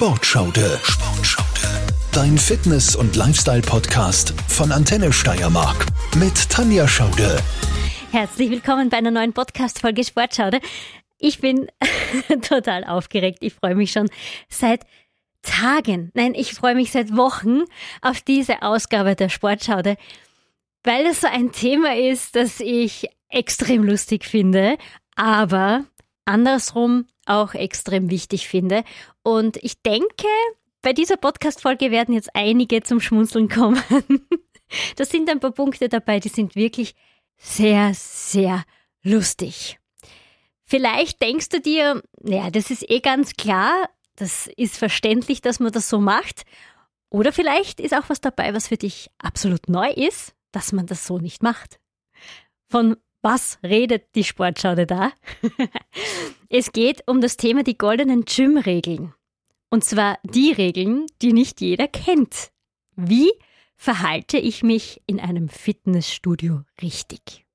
Sportschaude. Sportschaude. Dein Fitness- und Lifestyle-Podcast von Antenne Steiermark mit Tanja Schaude. Herzlich willkommen bei einer neuen Podcast-Folge Sportschaude. Ich bin total aufgeregt. Ich freue mich schon seit Tagen, nein, ich freue mich seit Wochen auf diese Ausgabe der Sportschaude, weil es so ein Thema ist, das ich extrem lustig finde, aber andersrum auch extrem wichtig finde. Und ich denke, bei dieser Podcast-Folge werden jetzt einige zum Schmunzeln kommen. Da sind ein paar Punkte dabei, die sind wirklich sehr, sehr lustig. Vielleicht denkst du dir, naja, das ist eh ganz klar, das ist verständlich, dass man das so macht. Oder vielleicht ist auch was dabei, was für dich absolut neu ist, dass man das so nicht macht. Von was redet die Sportschaude da? es geht um das Thema die goldenen Gym-Regeln. Und zwar die Regeln, die nicht jeder kennt. Wie verhalte ich mich in einem Fitnessstudio richtig?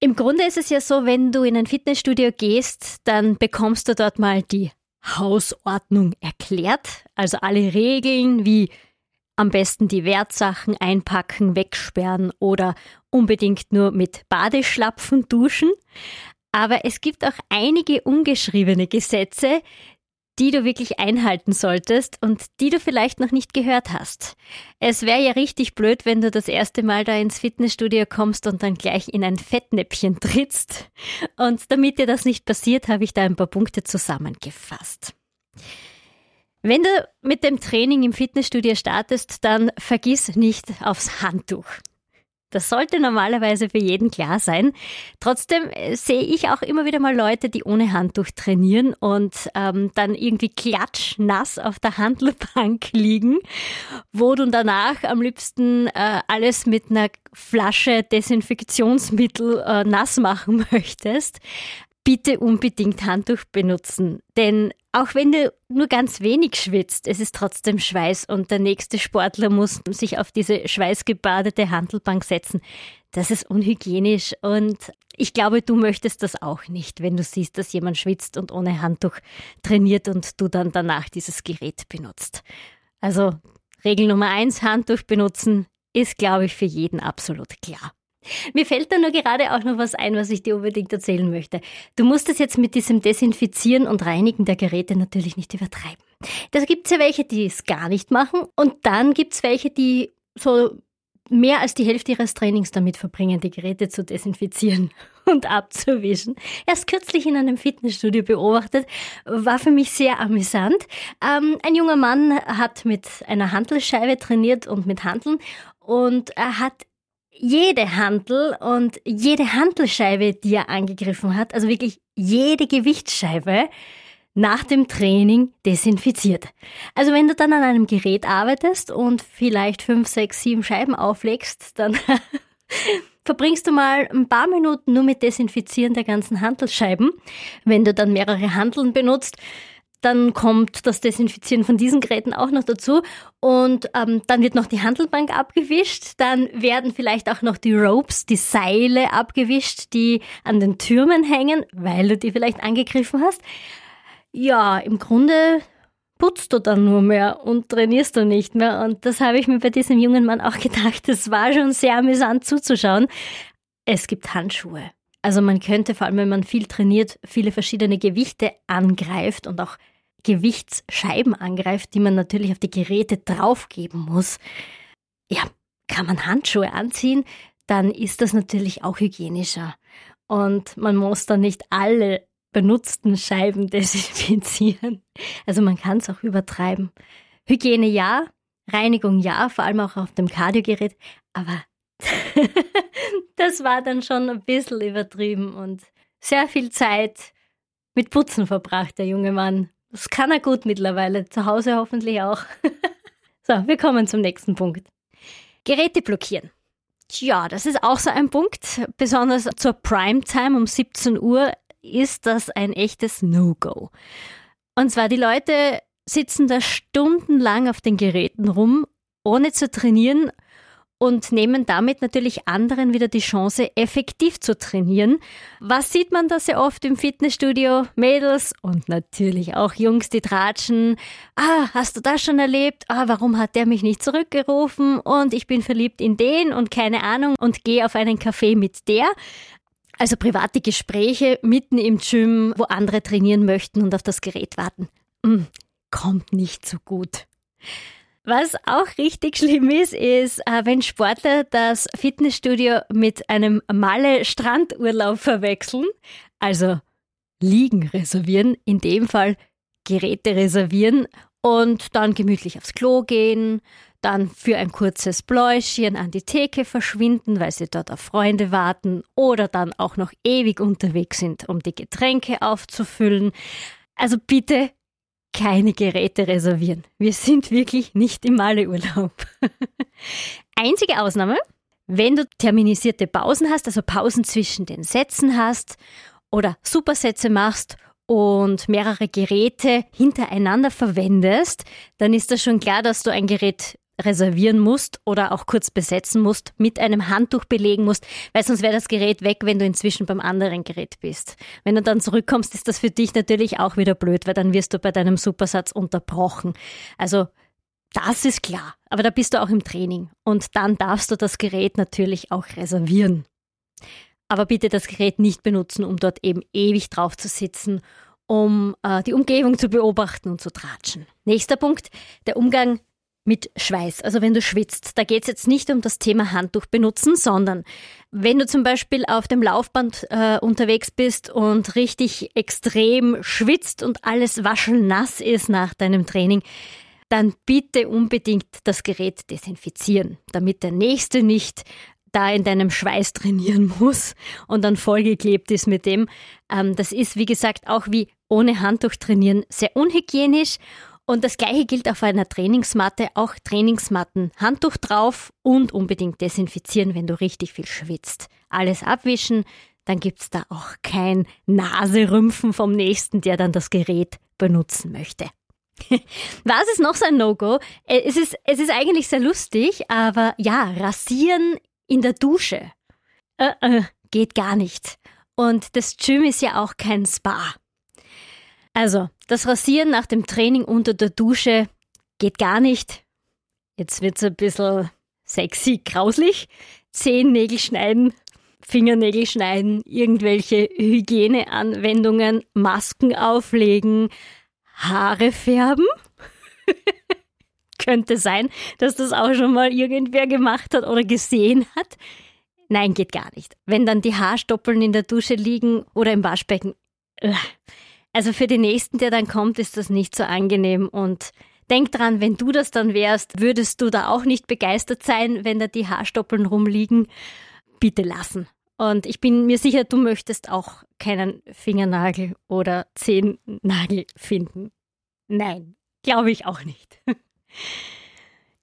Im Grunde ist es ja so, wenn du in ein Fitnessstudio gehst, dann bekommst du dort mal die Hausordnung erklärt, also alle Regeln wie am besten die Wertsachen einpacken, wegsperren oder unbedingt nur mit Badeschlapfen duschen. Aber es gibt auch einige ungeschriebene Gesetze, die du wirklich einhalten solltest und die du vielleicht noch nicht gehört hast. Es wäre ja richtig blöd, wenn du das erste Mal da ins Fitnessstudio kommst und dann gleich in ein Fettnäpfchen trittst. Und damit dir das nicht passiert, habe ich da ein paar Punkte zusammengefasst. Wenn du mit dem Training im Fitnessstudio startest, dann vergiss nicht aufs Handtuch. Das sollte normalerweise für jeden klar sein. Trotzdem äh, sehe ich auch immer wieder mal Leute, die ohne Handtuch trainieren und ähm, dann irgendwie klatschnass auf der Handelbank liegen, wo du danach am liebsten äh, alles mit einer Flasche Desinfektionsmittel äh, nass machen möchtest bitte unbedingt Handtuch benutzen. Denn auch wenn du nur ganz wenig schwitzt, es ist trotzdem Schweiß und der nächste Sportler muss sich auf diese schweißgebadete Handelbank setzen. Das ist unhygienisch und ich glaube, du möchtest das auch nicht, wenn du siehst, dass jemand schwitzt und ohne Handtuch trainiert und du dann danach dieses Gerät benutzt. Also Regel Nummer eins, Handtuch benutzen, ist, glaube ich, für jeden absolut klar. Mir fällt da nur gerade auch noch was ein, was ich dir unbedingt erzählen möchte. Du musst es jetzt mit diesem Desinfizieren und Reinigen der Geräte natürlich nicht übertreiben. Da gibt es ja welche, die es gar nicht machen und dann gibt es welche, die so mehr als die Hälfte ihres Trainings damit verbringen, die Geräte zu desinfizieren und abzuwischen. Erst kürzlich in einem Fitnessstudio beobachtet, war für mich sehr amüsant. Ähm, ein junger Mann hat mit einer Handelscheibe trainiert und mit Handeln und er hat jede Handel und jede Handelscheibe, die er angegriffen hat, also wirklich jede Gewichtsscheibe, nach dem Training desinfiziert. Also wenn du dann an einem Gerät arbeitest und vielleicht fünf, sechs, sieben Scheiben auflegst, dann verbringst du mal ein paar Minuten nur mit Desinfizieren der ganzen Handelsscheiben. Wenn du dann mehrere Handeln benutzt, dann kommt das Desinfizieren von diesen Geräten auch noch dazu. Und ähm, dann wird noch die Handelbank abgewischt. Dann werden vielleicht auch noch die Ropes, die Seile abgewischt, die an den Türmen hängen, weil du die vielleicht angegriffen hast. Ja, im Grunde putzt du dann nur mehr und trainierst du nicht mehr. Und das habe ich mir bei diesem jungen Mann auch gedacht. Das war schon sehr amüsant zuzuschauen. Es gibt Handschuhe. Also man könnte vor allem, wenn man viel trainiert, viele verschiedene Gewichte angreift und auch Gewichtsscheiben angreift, die man natürlich auf die Geräte draufgeben muss. Ja, kann man Handschuhe anziehen, dann ist das natürlich auch hygienischer. Und man muss dann nicht alle benutzten Scheiben desinfizieren. Also man kann es auch übertreiben. Hygiene ja, Reinigung ja, vor allem auch auf dem Kardiogerät, aber das war dann schon ein bisschen übertrieben und sehr viel Zeit mit Putzen verbracht, der junge Mann. Das kann er gut mittlerweile, zu Hause hoffentlich auch. so, wir kommen zum nächsten Punkt. Geräte blockieren. Tja, das ist auch so ein Punkt. Besonders zur Primetime um 17 Uhr ist das ein echtes No-Go. Und zwar die Leute sitzen da stundenlang auf den Geräten rum, ohne zu trainieren und nehmen damit natürlich anderen wieder die Chance, effektiv zu trainieren. Was sieht man da sehr oft im Fitnessstudio? Mädels und natürlich auch Jungs, die tratschen. Ah, hast du das schon erlebt? Ah, warum hat der mich nicht zurückgerufen? Und ich bin verliebt in den und keine Ahnung und gehe auf einen Kaffee mit der. Also private Gespräche mitten im Gym, wo andere trainieren möchten und auf das Gerät warten. Hm, kommt nicht so gut. Was auch richtig schlimm ist, ist, äh, wenn Sportler das Fitnessstudio mit einem Malle-Strandurlaub verwechseln, also Liegen reservieren, in dem Fall Geräte reservieren und dann gemütlich aufs Klo gehen, dann für ein kurzes Bläuschen an die Theke verschwinden, weil sie dort auf Freunde warten oder dann auch noch ewig unterwegs sind, um die Getränke aufzufüllen. Also bitte keine Geräte reservieren. Wir sind wirklich nicht im Maleurlaub. Einzige Ausnahme, wenn du terminisierte Pausen hast, also Pausen zwischen den Sätzen hast oder Supersätze machst und mehrere Geräte hintereinander verwendest, dann ist das schon klar, dass du ein Gerät reservieren musst oder auch kurz besetzen musst, mit einem Handtuch belegen musst, weil sonst wäre das Gerät weg, wenn du inzwischen beim anderen Gerät bist. Wenn du dann zurückkommst, ist das für dich natürlich auch wieder blöd, weil dann wirst du bei deinem Supersatz unterbrochen. Also das ist klar, aber da bist du auch im Training und dann darfst du das Gerät natürlich auch reservieren. Aber bitte das Gerät nicht benutzen, um dort eben ewig drauf zu sitzen, um äh, die Umgebung zu beobachten und zu tratschen. Nächster Punkt, der Umgang mit Schweiß. Also wenn du schwitzt, da geht es jetzt nicht um das Thema Handtuch benutzen, sondern wenn du zum Beispiel auf dem Laufband äh, unterwegs bist und richtig extrem schwitzt und alles waschelnass ist nach deinem Training, dann bitte unbedingt das Gerät desinfizieren, damit der nächste nicht da in deinem Schweiß trainieren muss und dann vollgeklebt ist mit dem. Ähm, das ist, wie gesagt, auch wie ohne Handtuch trainieren sehr unhygienisch und das gleiche gilt auf einer Trainingsmatte, auch Trainingsmatten. Handtuch drauf und unbedingt desinfizieren, wenn du richtig viel schwitzt. Alles abwischen, dann gibt's da auch kein Naserümpfen vom Nächsten, der dann das Gerät benutzen möchte. Was ist noch so ein No-Go? Äh, es ist, es ist eigentlich sehr lustig, aber ja, rasieren in der Dusche. Äh, äh, geht gar nicht. Und das Gym ist ja auch kein Spa. Also, das Rasieren nach dem Training unter der Dusche geht gar nicht. Jetzt wird's ein bisschen sexy, grauslich. Zehennägel schneiden, Fingernägel schneiden, irgendwelche Hygieneanwendungen, Masken auflegen, Haare färben. Könnte sein, dass das auch schon mal irgendwer gemacht hat oder gesehen hat. Nein, geht gar nicht. Wenn dann die Haarstoppeln in der Dusche liegen oder im Waschbecken, äh, also für den nächsten, der dann kommt, ist das nicht so angenehm und denk dran, wenn du das dann wärst, würdest du da auch nicht begeistert sein, wenn da die Haarstoppeln rumliegen. Bitte lassen. Und ich bin mir sicher, du möchtest auch keinen Fingernagel oder Zehennagel finden. Nein, glaube ich auch nicht.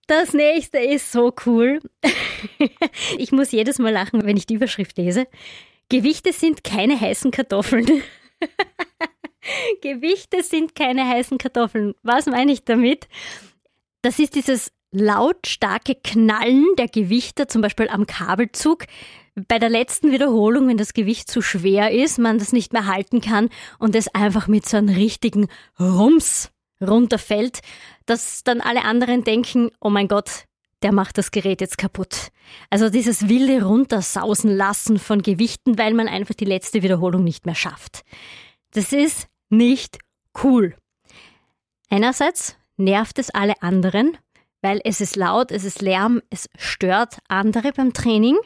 Das nächste ist so cool. Ich muss jedes Mal lachen, wenn ich die Überschrift lese. Gewichte sind keine heißen Kartoffeln. Gewichte sind keine heißen Kartoffeln. Was meine ich damit? Das ist dieses lautstarke Knallen der Gewichte, zum Beispiel am Kabelzug. Bei der letzten Wiederholung, wenn das Gewicht zu schwer ist, man das nicht mehr halten kann und es einfach mit so einem richtigen Rums runterfällt, dass dann alle anderen denken, oh mein Gott, der macht das Gerät jetzt kaputt. Also dieses wilde Runtersausen lassen von Gewichten, weil man einfach die letzte Wiederholung nicht mehr schafft. Das ist nicht cool. Einerseits nervt es alle anderen, weil es ist laut, es ist Lärm, es stört andere beim Training.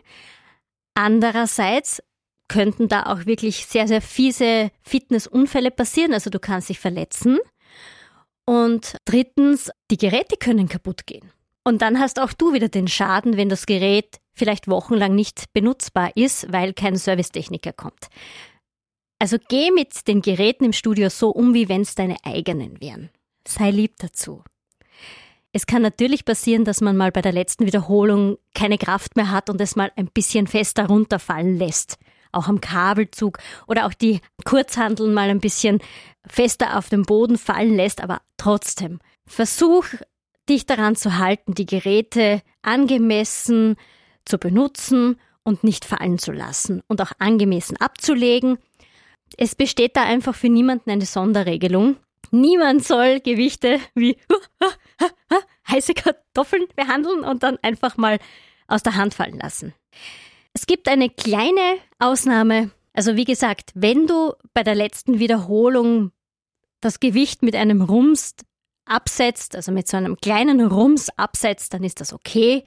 Andererseits könnten da auch wirklich sehr, sehr fiese Fitnessunfälle passieren, also du kannst dich verletzen. Und drittens, die Geräte können kaputt gehen. Und dann hast auch du wieder den Schaden, wenn das Gerät vielleicht wochenlang nicht benutzbar ist, weil kein Servicetechniker kommt. Also geh mit den Geräten im Studio so um, wie wenn es deine eigenen wären. Sei lieb dazu. Es kann natürlich passieren, dass man mal bei der letzten Wiederholung keine Kraft mehr hat und es mal ein bisschen fester runterfallen lässt. Auch am Kabelzug oder auch die Kurzhandeln mal ein bisschen fester auf den Boden fallen lässt, aber trotzdem. Versuch dich daran zu halten, die Geräte angemessen zu benutzen und nicht fallen zu lassen und auch angemessen abzulegen. Es besteht da einfach für niemanden eine Sonderregelung. Niemand soll Gewichte wie heiße Kartoffeln behandeln und dann einfach mal aus der Hand fallen lassen. Es gibt eine kleine Ausnahme. Also wie gesagt, wenn du bei der letzten Wiederholung das Gewicht mit einem Rums absetzt, also mit so einem kleinen Rums absetzt, dann ist das okay.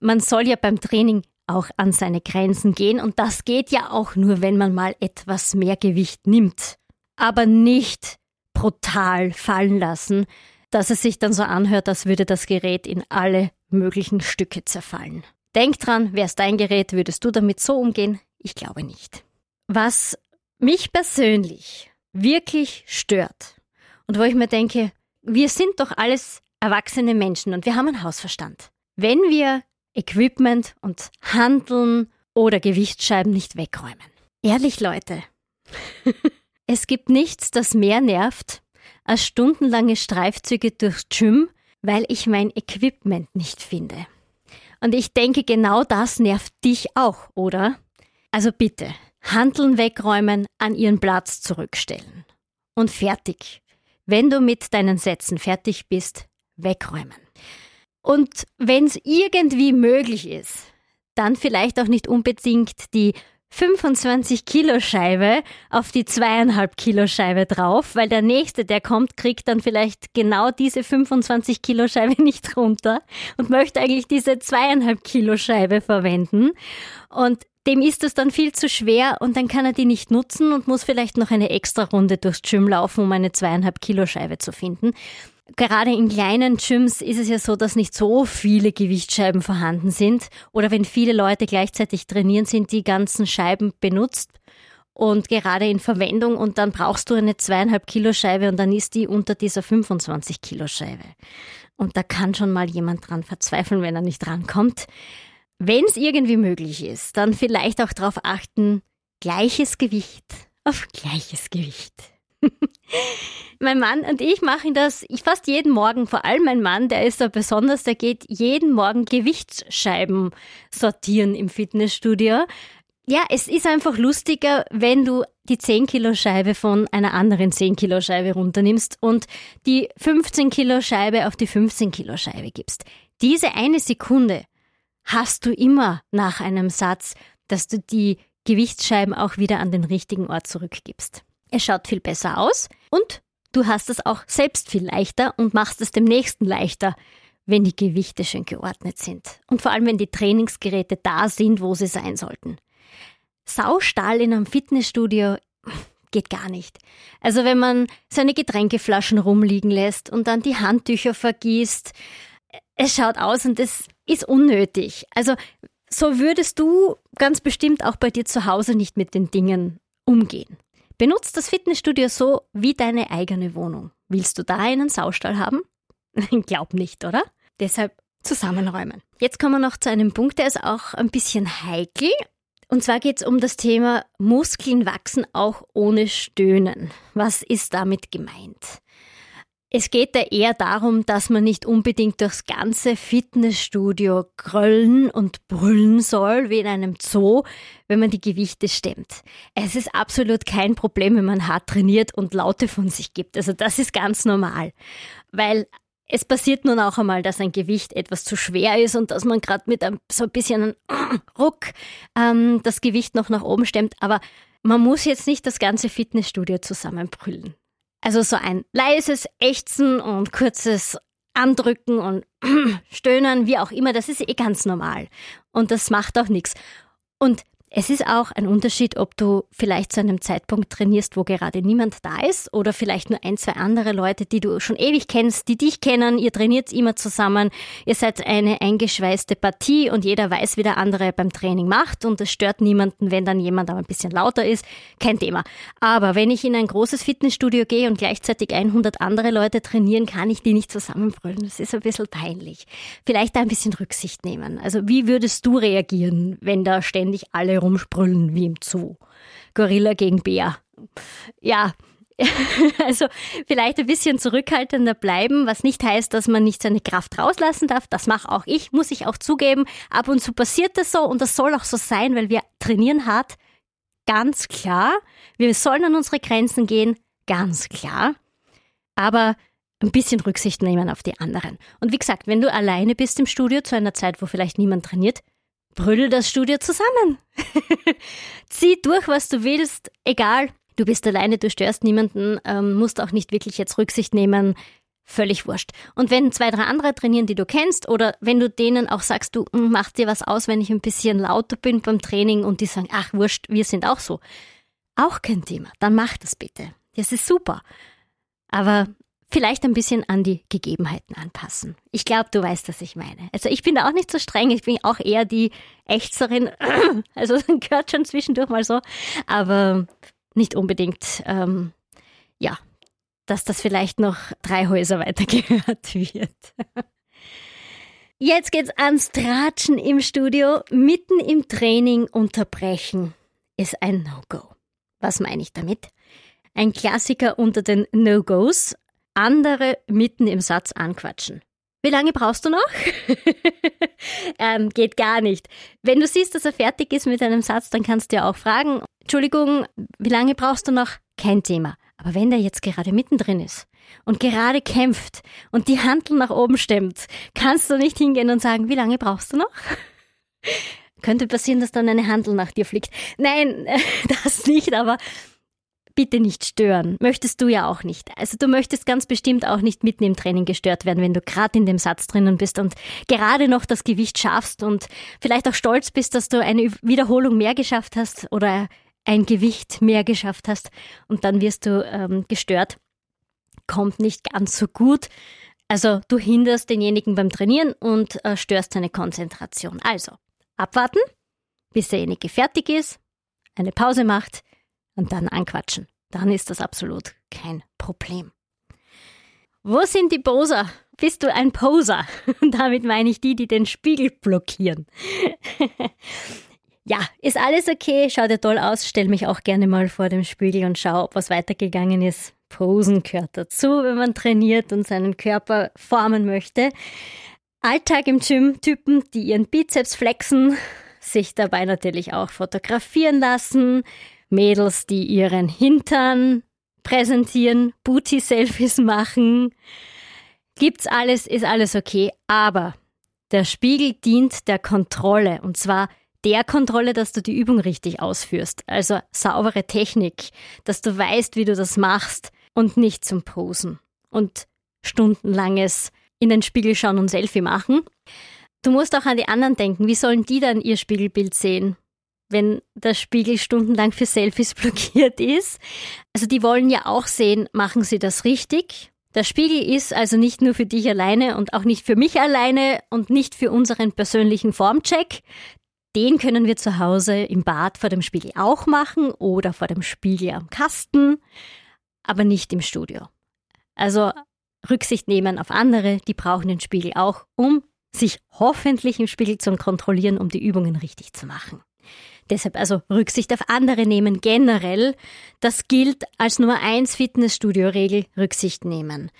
Man soll ja beim Training auch an seine Grenzen gehen und das geht ja auch nur, wenn man mal etwas mehr Gewicht nimmt. Aber nicht brutal fallen lassen, dass es sich dann so anhört, als würde das Gerät in alle möglichen Stücke zerfallen. Denk dran, wäre es dein Gerät, würdest du damit so umgehen? Ich glaube nicht. Was mich persönlich wirklich stört und wo ich mir denke, wir sind doch alles erwachsene Menschen und wir haben einen Hausverstand. Wenn wir Equipment und Handeln oder Gewichtsscheiben nicht wegräumen. Ehrlich, Leute. es gibt nichts, das mehr nervt als stundenlange Streifzüge durchs Gym, weil ich mein Equipment nicht finde. Und ich denke, genau das nervt dich auch, oder? Also bitte, Handeln wegräumen, an ihren Platz zurückstellen. Und fertig. Wenn du mit deinen Sätzen fertig bist, wegräumen. Und wenn es irgendwie möglich ist, dann vielleicht auch nicht unbedingt die 25 Kilo Scheibe auf die zweieinhalb Kilo Scheibe drauf, weil der nächste, der kommt, kriegt dann vielleicht genau diese 25 Kilo Scheibe nicht runter und möchte eigentlich diese zweieinhalb Kilo Scheibe verwenden. Und dem ist es dann viel zu schwer und dann kann er die nicht nutzen und muss vielleicht noch eine extra Runde durchs Gym laufen, um eine zweieinhalb Kilo Scheibe zu finden. Gerade in kleinen Gyms ist es ja so, dass nicht so viele Gewichtsscheiben vorhanden sind. Oder wenn viele Leute gleichzeitig trainieren, sind die ganzen Scheiben benutzt und gerade in Verwendung und dann brauchst du eine zweieinhalb Kilo Scheibe und dann ist die unter dieser 25 Kilo Scheibe. Und da kann schon mal jemand dran verzweifeln, wenn er nicht rankommt. Wenn es irgendwie möglich ist, dann vielleicht auch darauf achten, gleiches Gewicht auf gleiches Gewicht. mein Mann und ich machen das fast jeden Morgen, vor allem mein Mann, der ist da besonders, der geht jeden Morgen Gewichtsscheiben sortieren im Fitnessstudio. Ja, es ist einfach lustiger, wenn du die 10 Kilo Scheibe von einer anderen 10 Kilo Scheibe runternimmst und die 15 Kilo Scheibe auf die 15 Kilo Scheibe gibst. Diese eine Sekunde hast du immer nach einem Satz, dass du die Gewichtsscheiben auch wieder an den richtigen Ort zurückgibst. Es schaut viel besser aus und du hast es auch selbst viel leichter und machst es dem nächsten leichter, wenn die Gewichte schön geordnet sind. Und vor allem, wenn die Trainingsgeräte da sind, wo sie sein sollten. Saustall in einem Fitnessstudio geht gar nicht. Also wenn man seine Getränkeflaschen rumliegen lässt und dann die Handtücher vergießt, es schaut aus und es ist unnötig. Also so würdest du ganz bestimmt auch bei dir zu Hause nicht mit den Dingen umgehen. Benutz das Fitnessstudio so wie deine eigene Wohnung. Willst du da einen Saustall haben? Glaub nicht, oder? Deshalb zusammenräumen. Jetzt kommen wir noch zu einem Punkt, der ist auch ein bisschen heikel. Und zwar geht es um das Thema Muskeln wachsen auch ohne Stöhnen. Was ist damit gemeint? Es geht da eher darum, dass man nicht unbedingt durchs ganze Fitnessstudio gröllen und brüllen soll, wie in einem Zoo, wenn man die Gewichte stemmt. Es ist absolut kein Problem, wenn man hart trainiert und Laute von sich gibt. Also das ist ganz normal. Weil es passiert nun auch einmal, dass ein Gewicht etwas zu schwer ist und dass man gerade mit einem, so ein bisschen einem Ruck ähm, das Gewicht noch nach oben stemmt. Aber man muss jetzt nicht das ganze Fitnessstudio zusammenbrüllen. Also so ein leises Ächzen und kurzes Andrücken und Stöhnen, wie auch immer, das ist eh ganz normal. Und das macht auch nichts. Und es ist auch ein Unterschied, ob du vielleicht zu einem Zeitpunkt trainierst, wo gerade niemand da ist oder vielleicht nur ein, zwei andere Leute, die du schon ewig kennst, die dich kennen, ihr trainiert immer zusammen, ihr seid eine eingeschweißte Partie und jeder weiß, wie der andere beim Training macht und es stört niemanden, wenn dann jemand aber ein bisschen lauter ist, kein Thema. Aber wenn ich in ein großes Fitnessstudio gehe und gleichzeitig 100 andere Leute trainieren, kann ich die nicht zusammenbrüllen. Das ist ein bisschen peinlich. Vielleicht da ein bisschen Rücksicht nehmen. Also wie würdest du reagieren, wenn da ständig alle rumsprüllen wie im Zoo. Gorilla gegen Bär. Ja, Also vielleicht ein bisschen zurückhaltender bleiben, was nicht heißt, dass man nicht seine Kraft rauslassen darf. Das mache auch ich, muss ich auch zugeben. Ab und zu passiert das so und das soll auch so sein, weil wir trainieren hart. Ganz klar. Wir sollen an unsere Grenzen gehen. Ganz klar. Aber ein bisschen Rücksicht nehmen auf die anderen. Und wie gesagt, wenn du alleine bist im Studio zu einer Zeit, wo vielleicht niemand trainiert, brüll das Studio zusammen. Zieh durch, was du willst, egal. Du bist alleine, du störst niemanden, ähm, musst auch nicht wirklich jetzt Rücksicht nehmen. Völlig wurscht. Und wenn zwei, drei andere trainieren, die du kennst, oder wenn du denen auch sagst, du hm, mach dir was aus, wenn ich ein bisschen lauter bin beim Training und die sagen, ach wurscht, wir sind auch so. Auch kein Thema. Dann mach das bitte. Das ist super. Aber vielleicht ein bisschen an die Gegebenheiten anpassen. Ich glaube, du weißt, was ich meine. Also ich bin da auch nicht so streng, ich bin auch eher die Ächzerin, also gehört schon zwischendurch mal so, aber nicht unbedingt, ähm, ja, dass das vielleicht noch drei Häuser weiter gehört wird. Jetzt geht's ans Tratschen im Studio. Mitten im Training unterbrechen ist ein No-Go. Was meine ich damit? Ein Klassiker unter den No-Gos andere mitten im Satz anquatschen. Wie lange brauchst du noch? ähm, geht gar nicht. Wenn du siehst, dass er fertig ist mit einem Satz, dann kannst du ja auch fragen, Entschuldigung, wie lange brauchst du noch? Kein Thema. Aber wenn der jetzt gerade mittendrin ist und gerade kämpft und die Handel nach oben stemmt, kannst du nicht hingehen und sagen, wie lange brauchst du noch? Könnte passieren, dass dann eine Handel nach dir fliegt. Nein, das nicht, aber bitte nicht stören. Möchtest du ja auch nicht. Also du möchtest ganz bestimmt auch nicht mitten im Training gestört werden, wenn du gerade in dem Satz drinnen bist und gerade noch das Gewicht schaffst und vielleicht auch stolz bist, dass du eine Wiederholung mehr geschafft hast oder ein Gewicht mehr geschafft hast und dann wirst du ähm, gestört. Kommt nicht ganz so gut. Also du hinderst denjenigen beim Trainieren und äh, störst seine Konzentration. Also abwarten, bis derjenige fertig ist, eine Pause macht, und dann anquatschen. Dann ist das absolut kein Problem. Wo sind die Poser? Bist du ein Poser? Damit meine ich die, die den Spiegel blockieren. ja, ist alles okay, schaut ja toll aus, stell mich auch gerne mal vor dem Spiegel und schau, ob was weitergegangen ist. Posen gehört dazu, wenn man trainiert und seinen Körper formen möchte. Alltag im Gym, Typen, die ihren Bizeps flexen, sich dabei natürlich auch fotografieren lassen, Mädels, die ihren Hintern präsentieren, Booty-Selfies machen. Gibt's alles, ist alles okay, aber der Spiegel dient der Kontrolle und zwar der Kontrolle, dass du die Übung richtig ausführst. Also saubere Technik, dass du weißt, wie du das machst und nicht zum Posen und stundenlanges in den Spiegel schauen und Selfie machen. Du musst auch an die anderen denken. Wie sollen die dann ihr Spiegelbild sehen? Wenn der Spiegel stundenlang für Selfies blockiert ist. Also die wollen ja auch sehen, machen sie das richtig? Der Spiegel ist also nicht nur für dich alleine und auch nicht für mich alleine und nicht für unseren persönlichen Formcheck. Den können wir zu Hause im Bad vor dem Spiegel auch machen oder vor dem Spiegel am Kasten, aber nicht im Studio. Also Rücksicht nehmen auf andere, die brauchen den Spiegel auch, um sich hoffentlich im Spiegel zu kontrollieren, um die Übungen richtig zu machen. Deshalb also Rücksicht auf andere nehmen generell. Das gilt als Nummer eins Fitnessstudio-Regel Rücksicht nehmen.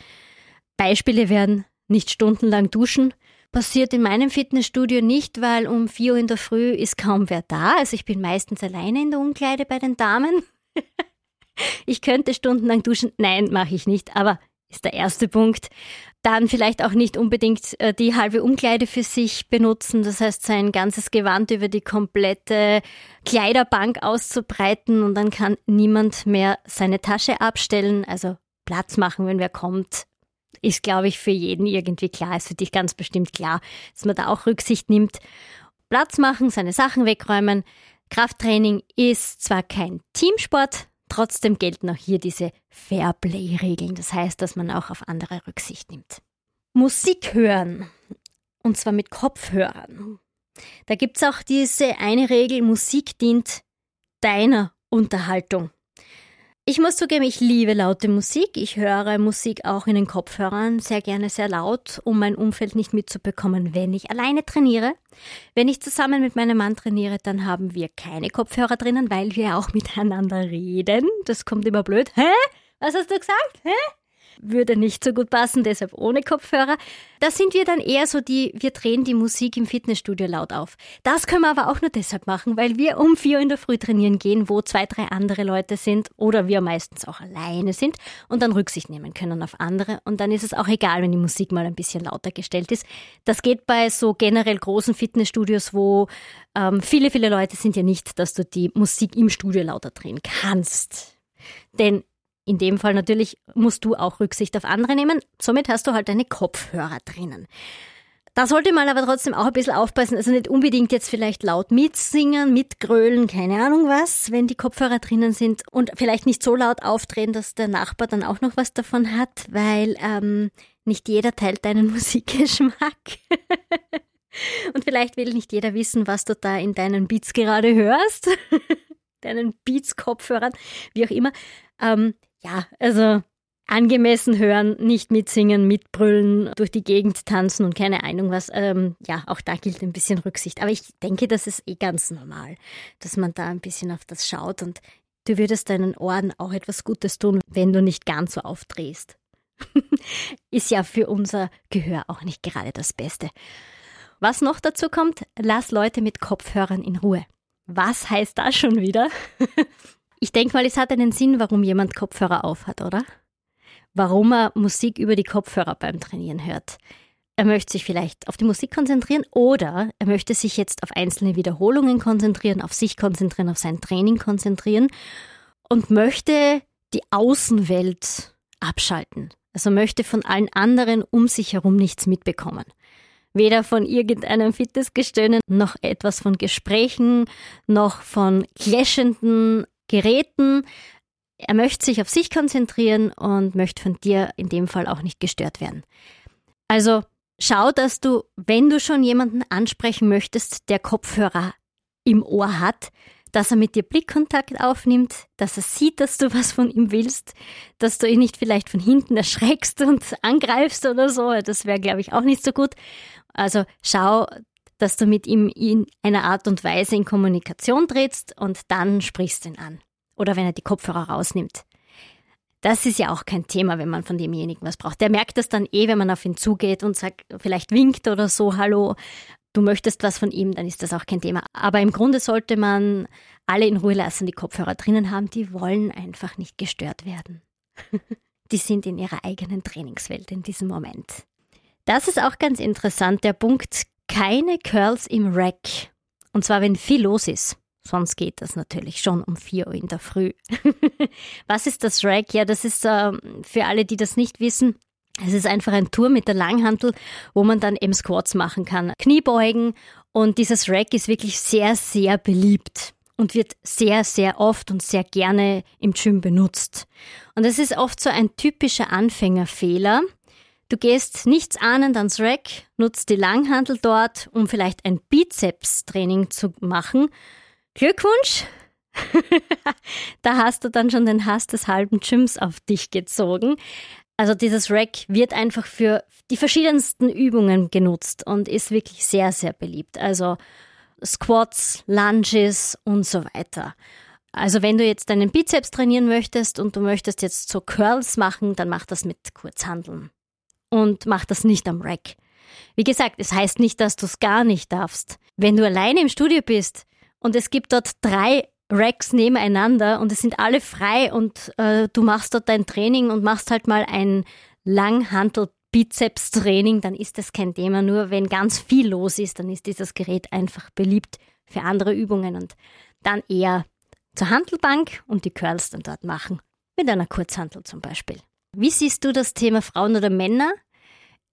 Beispiele wären nicht stundenlang duschen. Passiert in meinem Fitnessstudio nicht, weil um vier Uhr in der Früh ist kaum wer da. Also ich bin meistens alleine in der Umkleide bei den Damen. ich könnte stundenlang duschen. Nein, mache ich nicht. Aber ist der erste Punkt dann vielleicht auch nicht unbedingt äh, die halbe Umkleide für sich benutzen, das heißt sein ganzes Gewand über die komplette Kleiderbank auszubreiten und dann kann niemand mehr seine Tasche abstellen, also Platz machen, wenn wer kommt, ist glaube ich für jeden irgendwie klar, ist für dich ganz bestimmt klar, dass man da auch Rücksicht nimmt. Platz machen, seine Sachen wegräumen. Krafttraining ist zwar kein Teamsport, Trotzdem gelten auch hier diese Fairplay-Regeln. Das heißt, dass man auch auf andere Rücksicht nimmt. Musik hören. Und zwar mit Kopfhörern. Da gibt es auch diese eine Regel, Musik dient deiner Unterhaltung. Ich muss zugeben, ich liebe laute Musik. Ich höre Musik auch in den Kopfhörern sehr gerne sehr laut, um mein Umfeld nicht mitzubekommen, wenn ich alleine trainiere. Wenn ich zusammen mit meinem Mann trainiere, dann haben wir keine Kopfhörer drinnen, weil wir auch miteinander reden. Das kommt immer blöd. Hä? Was hast du gesagt? Hä? Würde nicht so gut passen, deshalb ohne Kopfhörer. Da sind wir dann eher so die, wir drehen die Musik im Fitnessstudio laut auf. Das können wir aber auch nur deshalb machen, weil wir um vier in der Früh trainieren gehen, wo zwei, drei andere Leute sind oder wir meistens auch alleine sind und dann Rücksicht nehmen können auf andere. Und dann ist es auch egal, wenn die Musik mal ein bisschen lauter gestellt ist. Das geht bei so generell großen Fitnessstudios, wo ähm, viele, viele Leute sind ja nicht, dass du die Musik im Studio lauter drehen kannst. Denn in dem Fall natürlich musst du auch Rücksicht auf andere nehmen. Somit hast du halt deine Kopfhörer drinnen. Da sollte man aber trotzdem auch ein bisschen aufpassen. Also nicht unbedingt jetzt vielleicht laut mitsingen, mitgrölen, keine Ahnung was, wenn die Kopfhörer drinnen sind. Und vielleicht nicht so laut aufdrehen, dass der Nachbar dann auch noch was davon hat, weil ähm, nicht jeder teilt deinen Musikgeschmack. Und vielleicht will nicht jeder wissen, was du da in deinen Beats gerade hörst. deinen Beats-Kopfhörern, wie auch immer. Ähm, ja, also angemessen hören, nicht mitsingen, mitbrüllen, durch die Gegend tanzen und keine Ahnung was. Ähm, ja, auch da gilt ein bisschen Rücksicht. Aber ich denke, das ist eh ganz normal, dass man da ein bisschen auf das schaut und du würdest deinen Ohren auch etwas Gutes tun, wenn du nicht ganz so aufdrehst. ist ja für unser Gehör auch nicht gerade das Beste. Was noch dazu kommt, lass Leute mit Kopfhörern in Ruhe. Was heißt das schon wieder? Ich denke mal, es hat einen Sinn, warum jemand Kopfhörer aufhat, oder? Warum er Musik über die Kopfhörer beim Trainieren hört. Er möchte sich vielleicht auf die Musik konzentrieren oder er möchte sich jetzt auf einzelne Wiederholungen konzentrieren, auf sich konzentrieren, auf sein Training konzentrieren und möchte die Außenwelt abschalten. Also möchte von allen anderen um sich herum nichts mitbekommen. Weder von irgendeinem Fitnessgestöhnen, noch etwas von Gesprächen, noch von clashenden Geräten. Er möchte sich auf sich konzentrieren und möchte von dir in dem Fall auch nicht gestört werden. Also schau, dass du, wenn du schon jemanden ansprechen möchtest, der Kopfhörer im Ohr hat, dass er mit dir Blickkontakt aufnimmt, dass er sieht, dass du was von ihm willst, dass du ihn nicht vielleicht von hinten erschreckst und angreifst oder so. Das wäre, glaube ich, auch nicht so gut. Also schau, dass du mit ihm in einer Art und Weise in Kommunikation trittst und dann sprichst du ihn an. Oder wenn er die Kopfhörer rausnimmt. Das ist ja auch kein Thema, wenn man von demjenigen was braucht. Der merkt das dann eh, wenn man auf ihn zugeht und sagt, vielleicht winkt oder so, hallo, du möchtest was von ihm, dann ist das auch kein Thema. Aber im Grunde sollte man alle in Ruhe lassen, die Kopfhörer drinnen haben, die wollen einfach nicht gestört werden. die sind in ihrer eigenen Trainingswelt in diesem Moment. Das ist auch ganz interessant, der Punkt, keine Curls im Rack. Und zwar, wenn viel los ist. Sonst geht das natürlich schon um 4 Uhr in der Früh. Was ist das Rack? Ja, das ist äh, für alle, die das nicht wissen. Es ist einfach ein Tour mit der Langhantel, wo man dann eben Squats machen kann, Kniebeugen. Und dieses Rack ist wirklich sehr, sehr beliebt und wird sehr, sehr oft und sehr gerne im Gym benutzt. Und es ist oft so ein typischer Anfängerfehler, Du gehst nichts ahnend ans Rack, nutzt die Langhandel dort, um vielleicht ein Bizeps-Training zu machen. Glückwunsch! da hast du dann schon den Hass des halben Gyms auf dich gezogen. Also dieses Rack wird einfach für die verschiedensten Übungen genutzt und ist wirklich sehr, sehr beliebt. Also Squats, Lunges und so weiter. Also wenn du jetzt deinen Bizeps trainieren möchtest und du möchtest jetzt so Curls machen, dann mach das mit Kurzhandeln und mach das nicht am Rack. Wie gesagt, es heißt nicht, dass du es gar nicht darfst. Wenn du alleine im Studio bist und es gibt dort drei Racks nebeneinander und es sind alle frei und äh, du machst dort dein Training und machst halt mal ein Langhantel Bizeps Training, dann ist das kein Thema. Nur wenn ganz viel los ist, dann ist dieses Gerät einfach beliebt für andere Übungen und dann eher zur Handelbank und die Curls dann dort machen. Mit einer Kurzhantel zum Beispiel. Wie siehst du das Thema Frauen oder Männer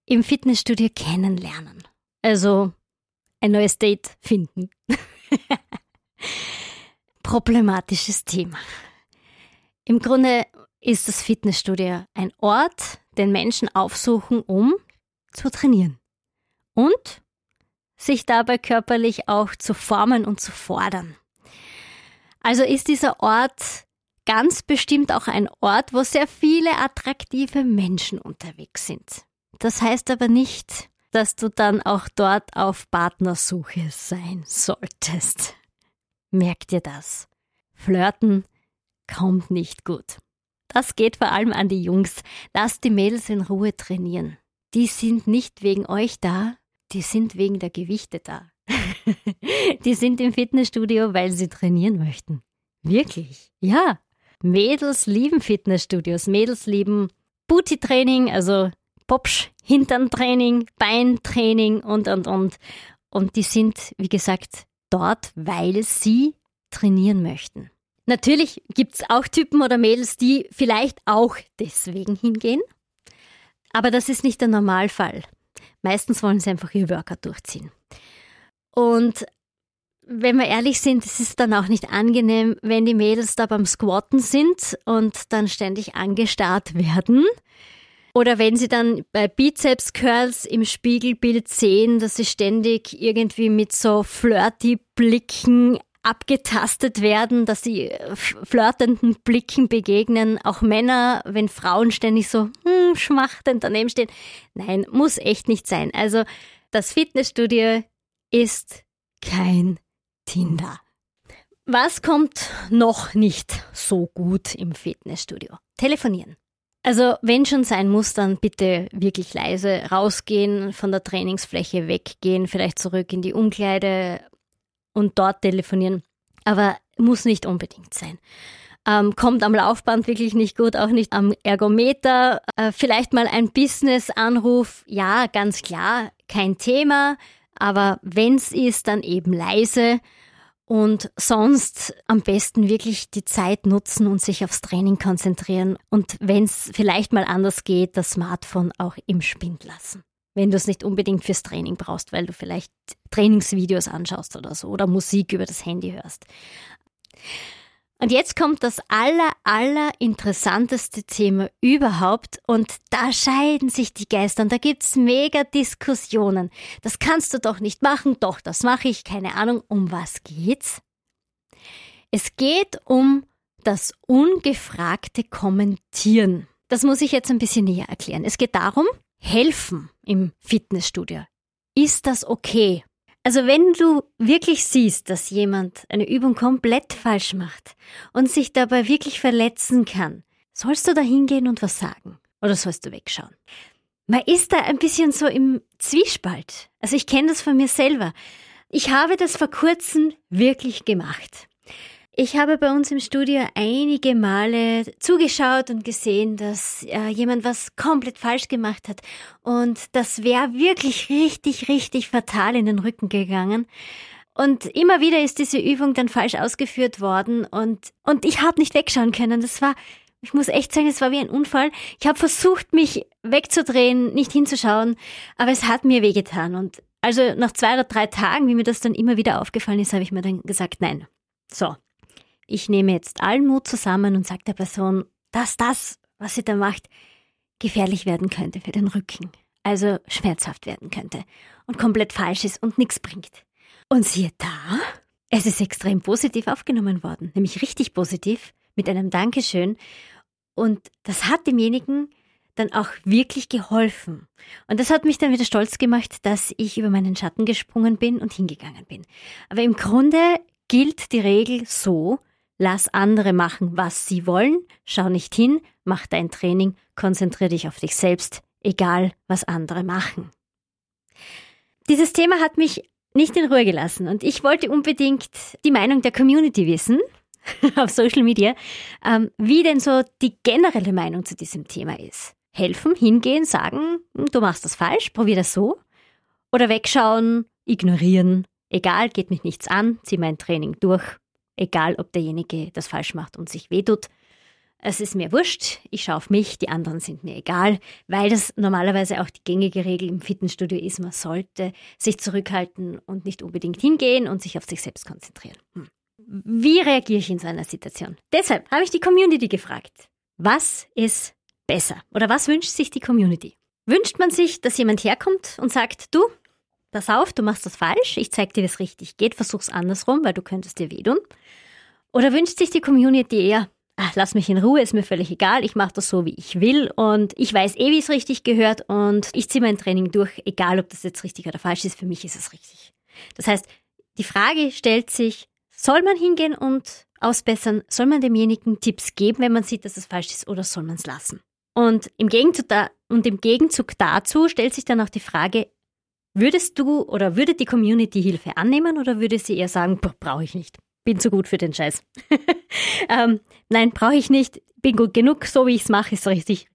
im Fitnessstudio kennenlernen? Also ein neues Date finden. Problematisches Thema. Im Grunde ist das Fitnessstudio ein Ort, den Menschen aufsuchen, um zu trainieren und sich dabei körperlich auch zu formen und zu fordern. Also ist dieser Ort ganz bestimmt auch ein Ort, wo sehr viele attraktive Menschen unterwegs sind. Das heißt aber nicht, dass du dann auch dort auf Partnersuche sein solltest. Merk dir das. Flirten kommt nicht gut. das geht vor allem an die Jungs. Lasst die Mädels in Ruhe trainieren. Die sind nicht wegen euch da, die sind wegen der Gewichte da. die sind im Fitnessstudio, weil sie trainieren möchten. Wirklich? Ja. Mädels lieben Fitnessstudios. Mädels lieben Booty-Training, also Popsch, Hinterntraining, Beintraining und, und, und. Und die sind, wie gesagt, dort, weil sie trainieren möchten. Natürlich gibt es auch Typen oder Mädels, die vielleicht auch deswegen hingehen. Aber das ist nicht der Normalfall. Meistens wollen sie einfach ihr Workout durchziehen. Und wenn wir ehrlich sind, es ist dann auch nicht angenehm, wenn die Mädels da beim Squatten sind und dann ständig angestarrt werden. Oder wenn sie dann bei Bizeps Curls im Spiegelbild sehen, dass sie ständig irgendwie mit so flirty Blicken abgetastet werden, dass sie flirtenden Blicken begegnen. Auch Männer, wenn Frauen ständig so hm, schmachtend daneben stehen. Nein, muss echt nicht sein. Also das Fitnessstudio ist kein Tinder. Was kommt noch nicht so gut im Fitnessstudio? Telefonieren. Also wenn schon sein muss, dann bitte wirklich leise rausgehen, von der Trainingsfläche weggehen, vielleicht zurück in die Umkleide und dort telefonieren. Aber muss nicht unbedingt sein. Ähm, kommt am Laufband wirklich nicht gut, auch nicht am Ergometer. Äh, vielleicht mal ein Business-Anruf, ja, ganz klar, kein Thema. Aber wenn's ist, dann eben leise und sonst am besten wirklich die Zeit nutzen und sich aufs Training konzentrieren. Und wenn es vielleicht mal anders geht, das Smartphone auch im Spind lassen. Wenn du es nicht unbedingt fürs Training brauchst, weil du vielleicht Trainingsvideos anschaust oder so oder Musik über das Handy hörst. Und jetzt kommt das aller, aller interessanteste Thema überhaupt und da scheiden sich die Geister und da gibt's mega Diskussionen. Das kannst du doch nicht machen, doch, das mache ich, keine Ahnung, um was geht's? Es geht um das ungefragte Kommentieren. Das muss ich jetzt ein bisschen näher erklären. Es geht darum, helfen im Fitnessstudio. Ist das okay? Also wenn du wirklich siehst, dass jemand eine Übung komplett falsch macht und sich dabei wirklich verletzen kann, sollst du da hingehen und was sagen? Oder sollst du wegschauen? Man ist da ein bisschen so im Zwiespalt. Also ich kenne das von mir selber. Ich habe das vor kurzem wirklich gemacht. Ich habe bei uns im Studio einige Male zugeschaut und gesehen, dass äh, jemand was komplett falsch gemacht hat. Und das wäre wirklich richtig, richtig fatal in den Rücken gegangen. Und immer wieder ist diese Übung dann falsch ausgeführt worden und, und ich habe nicht wegschauen können. Das war, ich muss echt sagen, es war wie ein Unfall. Ich habe versucht, mich wegzudrehen, nicht hinzuschauen, aber es hat mir wehgetan. Und also nach zwei oder drei Tagen, wie mir das dann immer wieder aufgefallen ist, habe ich mir dann gesagt, nein. So, ich nehme jetzt allen Mut zusammen und sage der Person, dass das, was sie da macht, gefährlich werden könnte für den Rücken. Also schmerzhaft werden könnte und komplett falsch ist und nichts bringt. Und siehe da, es ist extrem positiv aufgenommen worden, nämlich richtig positiv, mit einem Dankeschön. Und das hat demjenigen dann auch wirklich geholfen. Und das hat mich dann wieder stolz gemacht, dass ich über meinen Schatten gesprungen bin und hingegangen bin. Aber im Grunde gilt die Regel so, Lass andere machen, was sie wollen. Schau nicht hin, mach dein Training, konzentriere dich auf dich selbst, egal was andere machen. Dieses Thema hat mich nicht in Ruhe gelassen und ich wollte unbedingt die Meinung der Community wissen auf Social Media, ähm, wie denn so die generelle Meinung zu diesem Thema ist. Helfen, hingehen, sagen, hm, du machst das falsch, probier das so. Oder wegschauen, ignorieren, egal, geht mich nichts an, zieh mein Training durch egal ob derjenige das falsch macht und sich wehtut. Es ist mir wurscht, ich schaue auf mich, die anderen sind mir egal, weil das normalerweise auch die gängige Regel im Fitnessstudio ist, man sollte sich zurückhalten und nicht unbedingt hingehen und sich auf sich selbst konzentrieren. Hm. Wie reagiere ich in so einer Situation? Deshalb habe ich die Community gefragt, was ist besser oder was wünscht sich die Community? Wünscht man sich, dass jemand herkommt und sagt, du, pass auf, du machst das falsch, ich zeig dir, wie es richtig geht, versuch's andersrum, weil du könntest dir wehtun. Oder wünscht sich die Community eher, ach, lass mich in Ruhe, ist mir völlig egal, ich mache das so, wie ich will und ich weiß eh, wie es richtig gehört und ich ziehe mein Training durch, egal ob das jetzt richtig oder falsch ist, für mich ist es richtig. Das heißt, die Frage stellt sich, soll man hingehen und ausbessern? Soll man demjenigen Tipps geben, wenn man sieht, dass es falsch ist, oder soll man es lassen? Und im, Gegenzug da, und im Gegenzug dazu stellt sich dann auch die Frage, würdest du oder würde die Community Hilfe annehmen oder würde sie eher sagen, brauche ich nicht, bin zu gut für den Scheiß? ähm, nein, brauche ich nicht, bin gut genug, so wie ich es mache, ist richtig.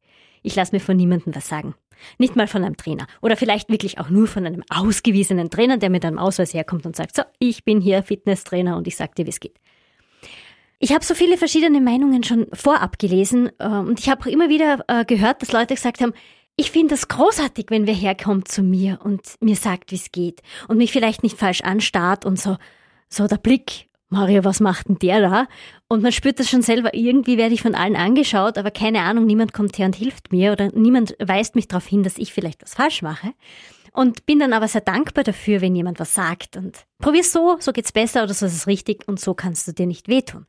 Ich lasse mir von niemandem was sagen. Nicht mal von einem Trainer. Oder vielleicht wirklich auch nur von einem ausgewiesenen Trainer, der mit einem Ausweis herkommt und sagt, so, ich bin hier Fitnesstrainer und ich sag dir, wie es geht. Ich habe so viele verschiedene Meinungen schon vorab gelesen äh, und ich habe auch immer wieder äh, gehört, dass Leute gesagt haben, ich finde es großartig, wenn wer herkommt zu mir und mir sagt, wie es geht und mich vielleicht nicht falsch anstarrt und so, so der Blick, Mario, was macht denn der da? Und man spürt das schon selber, irgendwie werde ich von allen angeschaut, aber keine Ahnung, niemand kommt her und hilft mir oder niemand weist mich darauf hin, dass ich vielleicht was falsch mache. Und bin dann aber sehr dankbar dafür, wenn jemand was sagt und probier so, so geht's besser oder so ist es richtig und so kannst du dir nicht wehtun.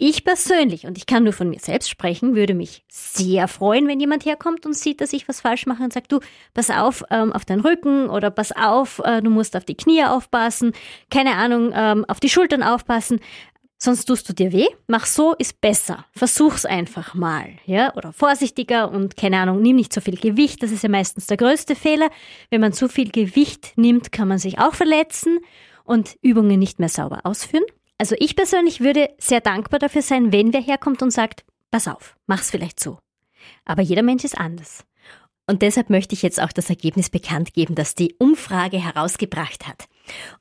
Ich persönlich, und ich kann nur von mir selbst sprechen, würde mich sehr freuen, wenn jemand herkommt und sieht, dass ich was falsch mache und sagt, du, pass auf ähm, auf deinen Rücken oder pass auf, äh, du musst auf die Knie aufpassen, keine Ahnung, ähm, auf die Schultern aufpassen, sonst tust du dir weh. Mach so, ist besser. Versuch's einfach mal, ja, oder vorsichtiger und keine Ahnung, nimm nicht so viel Gewicht, das ist ja meistens der größte Fehler. Wenn man zu viel Gewicht nimmt, kann man sich auch verletzen und Übungen nicht mehr sauber ausführen. Also ich persönlich würde sehr dankbar dafür sein, wenn wer herkommt und sagt, pass auf, mach's vielleicht so. Aber jeder Mensch ist anders. Und deshalb möchte ich jetzt auch das Ergebnis bekannt geben, das die Umfrage herausgebracht hat.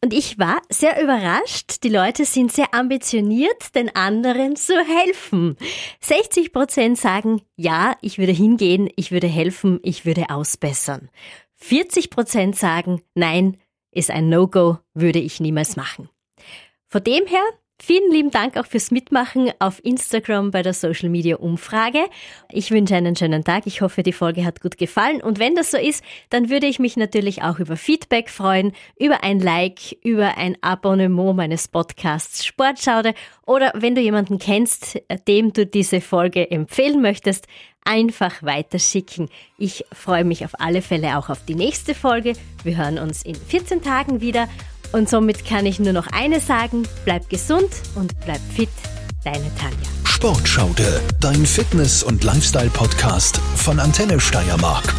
Und ich war sehr überrascht. Die Leute sind sehr ambitioniert, den anderen zu helfen. 60 Prozent sagen, ja, ich würde hingehen, ich würde helfen, ich würde ausbessern. 40 Prozent sagen, nein, ist ein No-Go, würde ich niemals machen. Von dem her, vielen lieben Dank auch fürs Mitmachen auf Instagram bei der Social Media Umfrage. Ich wünsche einen schönen Tag. Ich hoffe, die Folge hat gut gefallen. Und wenn das so ist, dann würde ich mich natürlich auch über Feedback freuen, über ein Like, über ein Abonnement meines Podcasts Sportschaude oder wenn du jemanden kennst, dem du diese Folge empfehlen möchtest, einfach weiterschicken. Ich freue mich auf alle Fälle auch auf die nächste Folge. Wir hören uns in 14 Tagen wieder und somit kann ich nur noch eines sagen, bleib gesund und bleib fit, deine Tanja. Sportschaude, dein Fitness- und Lifestyle-Podcast von Antenne Steiermark.